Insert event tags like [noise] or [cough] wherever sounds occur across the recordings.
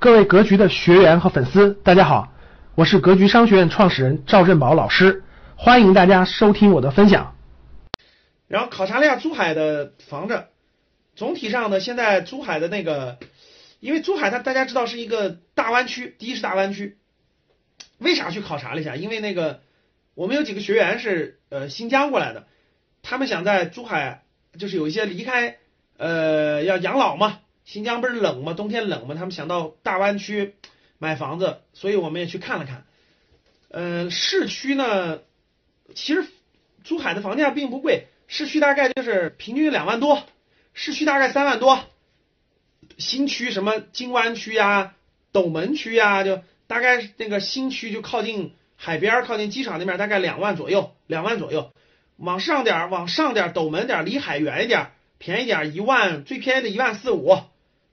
各位格局的学员和粉丝，大家好，我是格局商学院创始人赵振宝老师，欢迎大家收听我的分享。然后考察了一下珠海的房子，总体上呢，现在珠海的那个，因为珠海它大家知道是一个大湾区，第一是大湾区，为啥去考察了一下？因为那个我们有几个学员是呃新疆过来的，他们想在珠海就是有一些离开呃要养老嘛。新疆不是冷吗？冬天冷吗？他们想到大湾区 [tsk] 买房子，所以我们也去看了看。嗯，市区呢，其实珠海的房价并不贵，市区大概就是平均两万多，市区大概三万多。新区什么金湾区呀、斗门区呀，就大概那个新区就靠近海边、靠近机场那边，大概两万左右，两万左右。往上点，往上点，斗门点，离海远一点，便宜点，一万，最便宜的一万四五。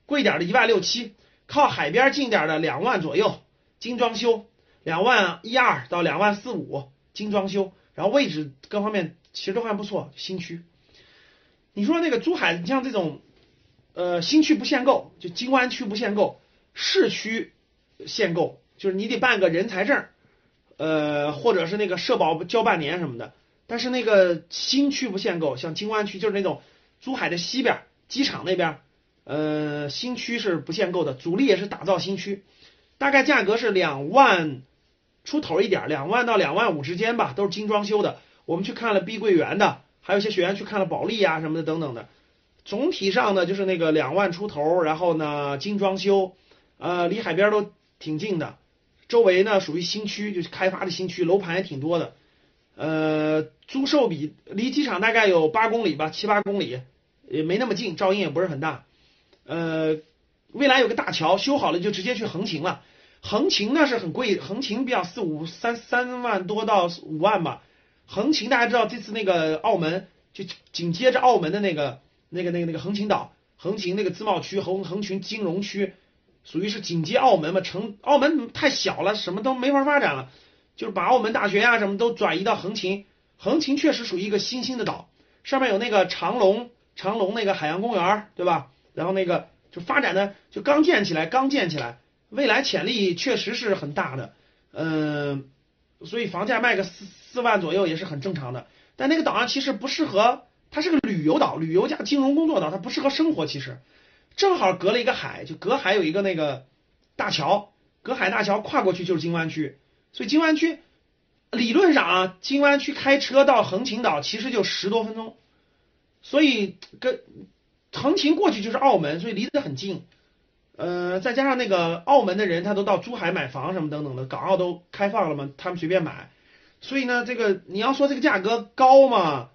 贵点的一万六七，靠海边近点的两万左右，精装修两万一二到两万四五，精装修，然后位置各方面其实都还不错，新区。你说那个珠海，你像这种，呃，新区不限购，就金湾区不限购，市区限购，就是你得办个人才证，呃，或者是那个社保交半年什么的。但是那个新区不限购，像金湾区就是那种珠海的西边，机场那边。呃，新区是不限购的，主力也是打造新区，大概价格是两万出头一点，两万到两万五之间吧，都是精装修的。我们去看了碧桂园的，还有一些学员去看了保利啊什么的等等的。总体上呢，就是那个两万出头，然后呢精装修，呃，离海边都挺近的，周围呢属于新区，就是开发的新区，楼盘也挺多的。呃，租售比离机场大概有八公里吧，七八公里，也没那么近，噪音也不是很大。呃，未来有个大桥修好了，就直接去横琴了。横琴呢是很贵，横琴比较四五三三万多到五万吧。横琴大家知道，这次那个澳门就紧接着澳门的那个那个那个那个横琴岛，横琴那个自贸区横横琴金融区，属于是紧接澳门嘛。城澳门太小了，什么都没法发展了，就是把澳门大学呀什么都转移到横琴。横琴确实属于一个新兴的岛，上面有那个长隆长隆那个海洋公园，对吧？然后那个就发展的就刚建起来，刚建起来，未来潜力确实是很大的，嗯，所以房价卖个四四万左右也是很正常的。但那个岛上其实不适合，它是个旅游岛，旅游加金融工作岛，它不适合生活。其实正好隔了一个海，就隔海有一个那个大桥，隔海大桥跨过去就是金湾区，所以金湾区理论上啊，金湾区开车到横琴岛其实就十多分钟，所以跟。横琴过去就是澳门，所以离得很近。呃，再加上那个澳门的人，他都到珠海买房什么等等的，港澳都开放了嘛，他们随便买。所以呢，这个你要说这个价格高嘛，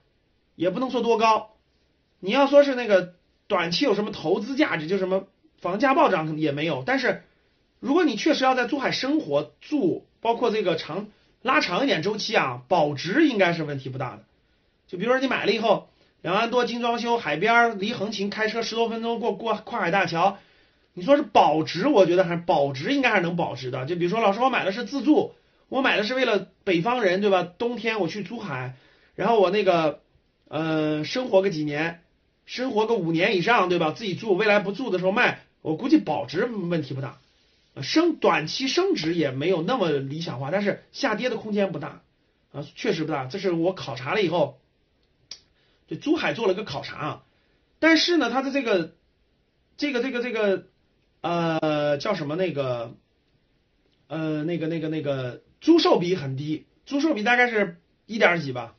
也不能说多高。你要说是那个短期有什么投资价值，就什么房价暴涨也没有。但是如果你确实要在珠海生活住，包括这个长拉长一点周期啊，保值应该是问题不大的。就比如说你买了以后。两万多精装修，海边离横琴开车十多分钟过过跨海大桥，你说是保值？我觉得还保值应该还是能保值的。就比如说，老师我买的是自住，我买的是为了北方人对吧？冬天我去珠海，然后我那个呃生活个几年，生活个五年以上对吧？自己住，未来不住的时候卖，我估计保值问题不大，升短期升值也没有那么理想化，但是下跌的空间不大啊，确实不大。这是我考察了以后。就珠海做了个考察啊，但是呢，它的这个，这个这个这个，呃，叫什么那个，呃，那个那个那个租售比很低，租售比大概是一点几吧，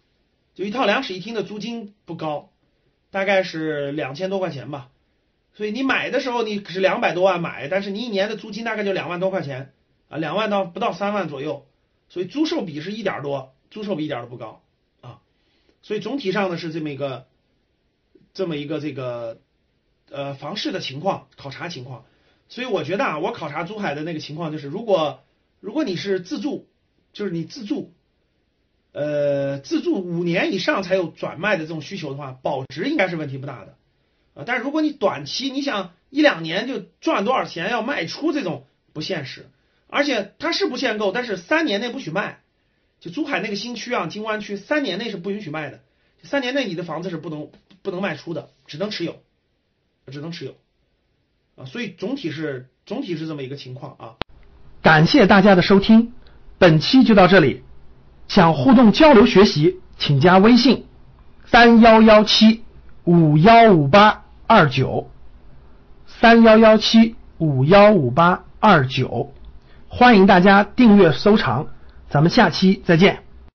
就一套两室一厅的租金不高，大概是两千多块钱吧，所以你买的时候你是两百多万买，但是你一年的租金大概就两万多块钱啊，两万到不到三万左右，所以租售比是一点多，租售比一点都不高。所以总体上呢是这么一个，这么一个这个呃房市的情况考察情况，所以我觉得啊，我考察珠海的那个情况就是，如果如果你是自住，就是你自住，呃自住五年以上才有转卖的这种需求的话，保值应该是问题不大的啊。但是如果你短期你想一两年就赚多少钱要卖出这种不现实，而且它是不限购，但是三年内不许卖。就珠海那个新区啊，金湾区三年内是不允许卖的，三年内你的房子是不能不能卖出的，只能持有，只能持有，啊，所以总体是总体是这么一个情况啊。感谢大家的收听，本期就到这里。想互动交流学习，请加微信三幺幺七五幺五八二九三幺幺七五幺五八二九，欢迎大家订阅收藏，咱们下期再见。